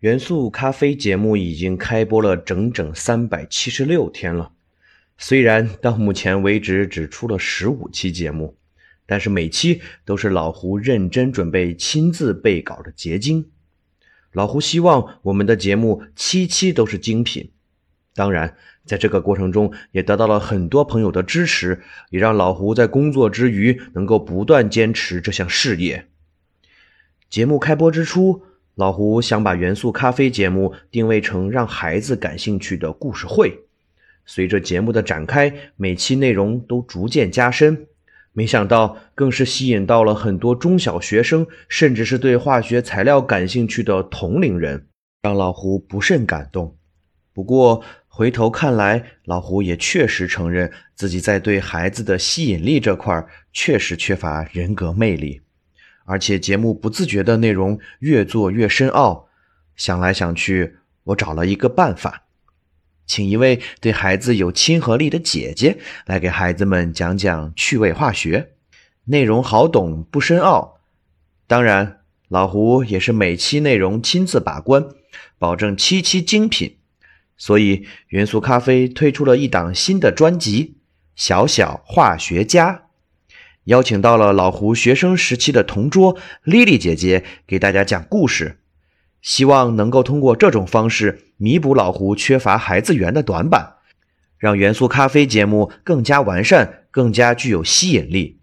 元素咖啡节目已经开播了整整三百七十六天了，虽然到目前为止只出了十五期节目，但是每期都是老胡认真准备、亲自备稿的结晶。老胡希望我们的节目期期都是精品。当然，在这个过程中也得到了很多朋友的支持，也让老胡在工作之余能够不断坚持这项事业。节目开播之初。老胡想把元素咖啡节目定位成让孩子感兴趣的故事会。随着节目的展开，每期内容都逐渐加深。没想到，更是吸引到了很多中小学生，甚至是对化学材料感兴趣的同龄人，让老胡不甚感动。不过，回头看来，老胡也确实承认自己在对孩子的吸引力这块确实缺乏人格魅力。而且节目不自觉的内容越做越深奥，想来想去，我找了一个办法，请一位对孩子有亲和力的姐姐来给孩子们讲讲趣味化学，内容好懂不深奥。当然，老胡也是每期内容亲自把关，保证期期精品。所以，元素咖啡推出了一档新的专辑《小小化学家》。邀请到了老胡学生时期的同桌莉莉姐姐给大家讲故事，希望能够通过这种方式弥补老胡缺乏孩子缘的短板，让元素咖啡节目更加完善，更加具有吸引力。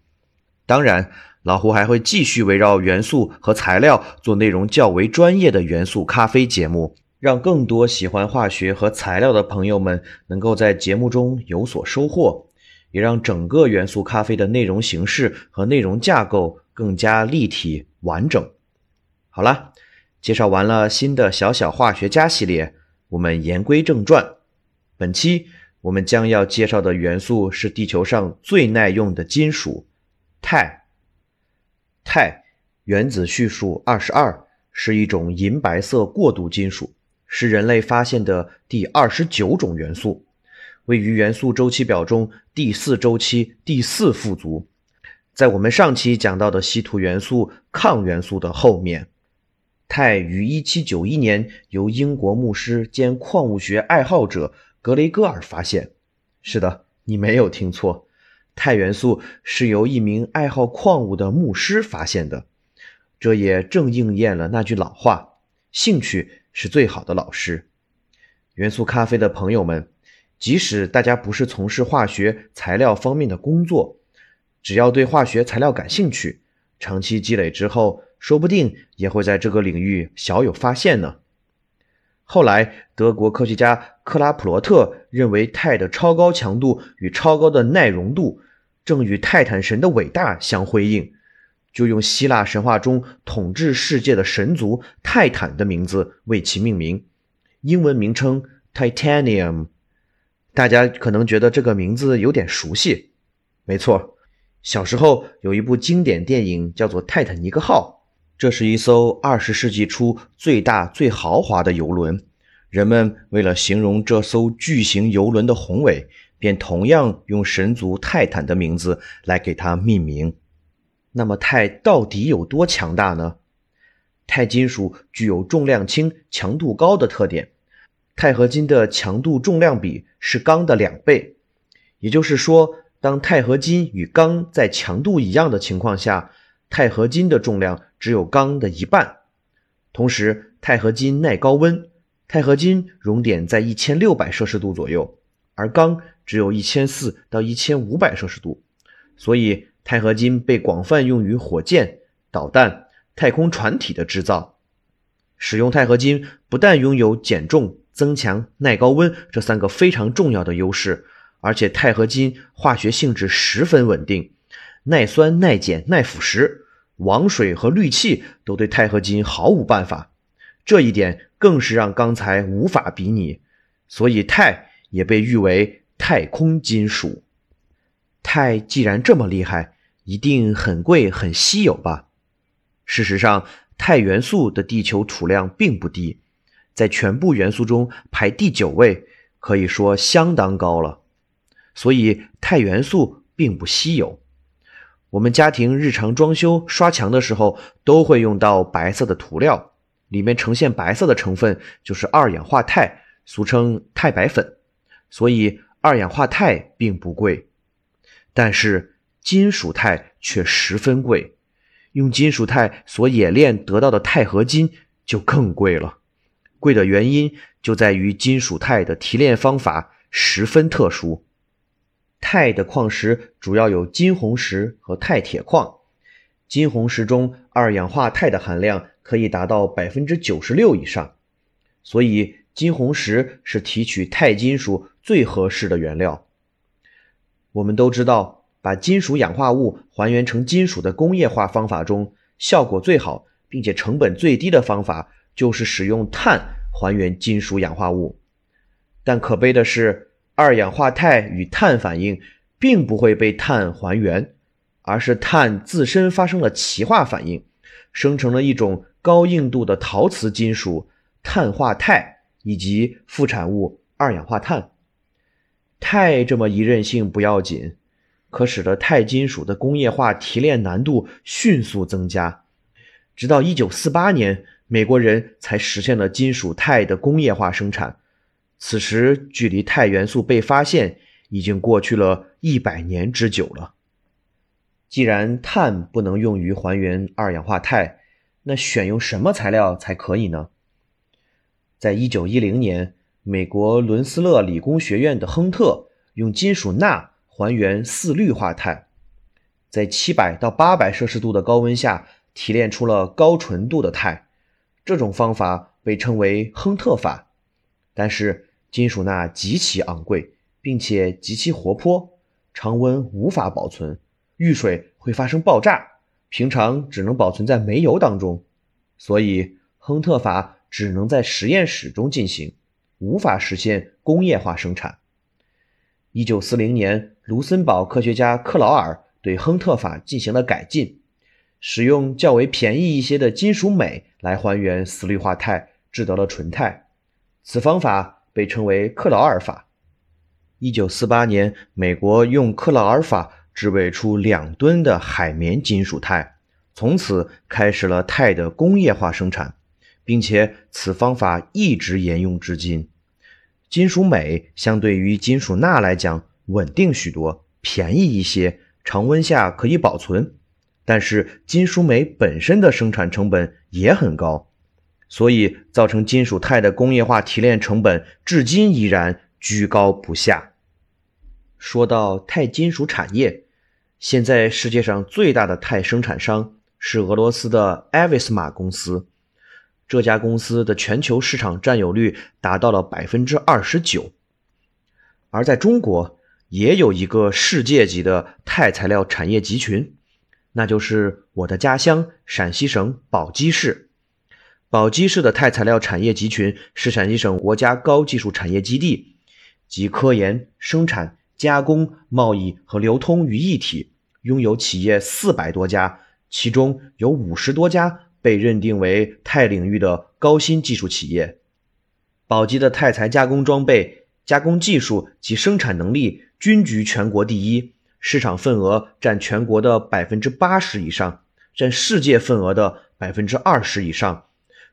当然，老胡还会继续围绕元素和材料做内容较为专业的元素咖啡节目，让更多喜欢化学和材料的朋友们能够在节目中有所收获。也让整个元素咖啡的内容形式和内容架构更加立体完整。好了，介绍完了新的小小化学家系列，我们言归正传。本期我们将要介绍的元素是地球上最耐用的金属——钛。钛原子序数二十二，是一种银白色过渡金属，是人类发现的第二十九种元素。位于元素周期表中第四周期第四副族，在我们上期讲到的稀土元素抗元素的后面。钛于1791年由英国牧师兼矿物学爱好者格雷戈尔发现。是的，你没有听错，钛元素是由一名爱好矿物的牧师发现的。这也正应验了那句老话：“兴趣是最好的老师。”元素咖啡的朋友们。即使大家不是从事化学材料方面的工作，只要对化学材料感兴趣，长期积累之后，说不定也会在这个领域小有发现呢。后来，德国科学家克拉普罗特认为钛的超高强度与超高的耐溶度正与泰坦神的伟大相辉映，就用希腊神话中统治世界的神族泰坦的名字为其命名，英文名称 Titanium。大家可能觉得这个名字有点熟悉，没错，小时候有一部经典电影叫做《泰坦尼克号》，这是一艘二十世纪初最大最豪华的游轮。人们为了形容这艘巨型游轮的宏伟，便同样用神族泰坦的名字来给它命名。那么，钛到底有多强大呢？钛金属具有重量轻、强度高的特点。钛合金的强度重量比是钢的两倍，也就是说，当钛合金与钢在强度一样的情况下，钛合金的重量只有钢的一半。同时，钛合金耐高温，钛合金熔点在一千六百摄氏度左右，而钢只有一千四到一千五百摄氏度，所以钛合金被广泛用于火箭、导弹、太空船体的制造。使用钛合金不但拥有减重。增强、耐高温这三个非常重要的优势，而且钛合金化学性质十分稳定，耐酸、耐碱、耐腐蚀，王水和氯气都对钛合金毫无办法。这一点更是让钢材无法比拟，所以钛也被誉为太空金属。钛既然这么厉害，一定很贵、很稀有吧？事实上，钛元素的地球储量并不低，在全部元素中排第九位，可以说相当高了。所以，钛元素并不稀有。我们家庭日常装修刷墙的时候，都会用到白色的涂料，里面呈现白色的成分就是二氧化钛，俗称钛白粉。所以，二氧化钛并不贵。但是金属钛却十分贵，用金属钛所冶炼得到的钛合金就更贵了。贵的原因就在于金属钛的提炼方法十分特殊。钛的矿石主要有金红石和钛铁矿，金红石中二氧化钛的含量可以达到百分之九十六以上，所以金红石是提取钛金属最合适的原料。我们都知道，把金属氧化物还原成金属的工业化方法中，效果最好并且成本最低的方法就是使用碳还原金属氧化物。但可悲的是，二氧化钛与碳反应并不会被碳还原，而是碳自身发生了歧化反应，生成了一种高硬度的陶瓷金属碳化钛以及副产物二氧化碳。钛这么一任性不要紧，可使得钛金属的工业化提炼难度迅速增加。直到1948年，美国人才实现了金属钛的工业化生产。此时，距离钛元素被发现已经过去了一百年之久了。既然碳不能用于还原二氧化钛，那选用什么材料才可以呢？在1910年。美国伦斯勒理工学院的亨特用金属钠还原四氯化钛，在七百到八百摄氏度的高温下提炼出了高纯度的钛。这种方法被称为亨特法。但是金属钠极其昂贵，并且极其活泼，常温无法保存，遇水会发生爆炸，平常只能保存在煤油当中，所以亨特法只能在实验室中进行。无法实现工业化生产。一九四零年，卢森堡科学家克劳尔对亨特法进行了改进，使用较为便宜一些的金属镁来还原四氯化钛，制得了纯钛。此方法被称为克劳尔法。一九四八年，美国用克劳尔法制备出两吨的海绵金属钛，从此开始了钛的工业化生产。并且此方法一直沿用至今。金属镁相对于金属钠来讲稳定许多，便宜一些，常温下可以保存。但是金属镁本身的生产成本也很高，所以造成金属钛的工业化提炼成本至今依然居高不下。说到钛金属产业，现在世界上最大的钛生产商是俄罗斯的艾维斯马公司。这家公司的全球市场占有率达到了百分之二十九，而在中国也有一个世界级的钛材料产业集群，那就是我的家乡陕西省宝鸡市。宝鸡市的钛材料产业集群是陕西省国家高技术产业基地，集科研、生产、加工、贸易和流通于一体，拥有企业四百多家，其中有五十多家。被认定为钛领域的高新技术企业，宝鸡的钛材加工装备、加工技术及生产能力均居全国第一，市场份额占全国的百分之八十以上，占世界份额的百分之二十以上，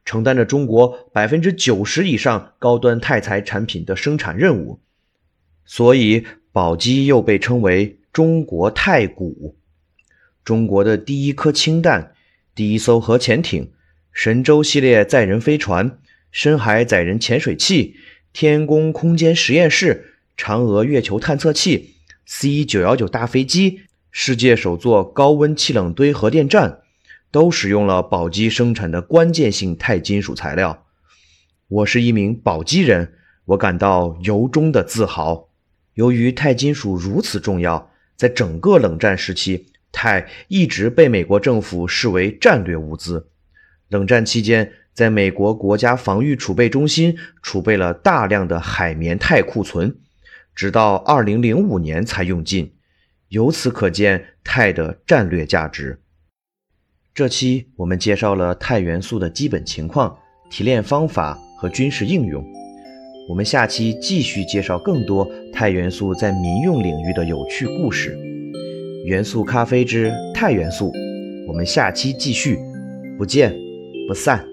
承担着中国百分之九十以上高端钛材产品的生产任务，所以宝鸡又被称为中国太古，中国的第一颗氢弹。第一艘核潜艇、神舟系列载人飞船、深海载人潜水器、天宫空间实验室、嫦娥月球探测器、C 九幺九大飞机、世界首座高温气冷堆核电站，都使用了宝鸡生产的关键性钛金属材料。我是一名宝鸡人，我感到由衷的自豪。由于钛金属如此重要，在整个冷战时期。钛一直被美国政府视为战略物资。冷战期间，在美国国家防御储备中心储备了大量的海绵钛库存，直到2005年才用尽，由此可见钛的战略价值。这期我们介绍了钛元素的基本情况、提炼方法和军事应用。我们下期继续介绍更多钛元素在民用领域的有趣故事。元素咖啡之钛元素，我们下期继续，不见不散。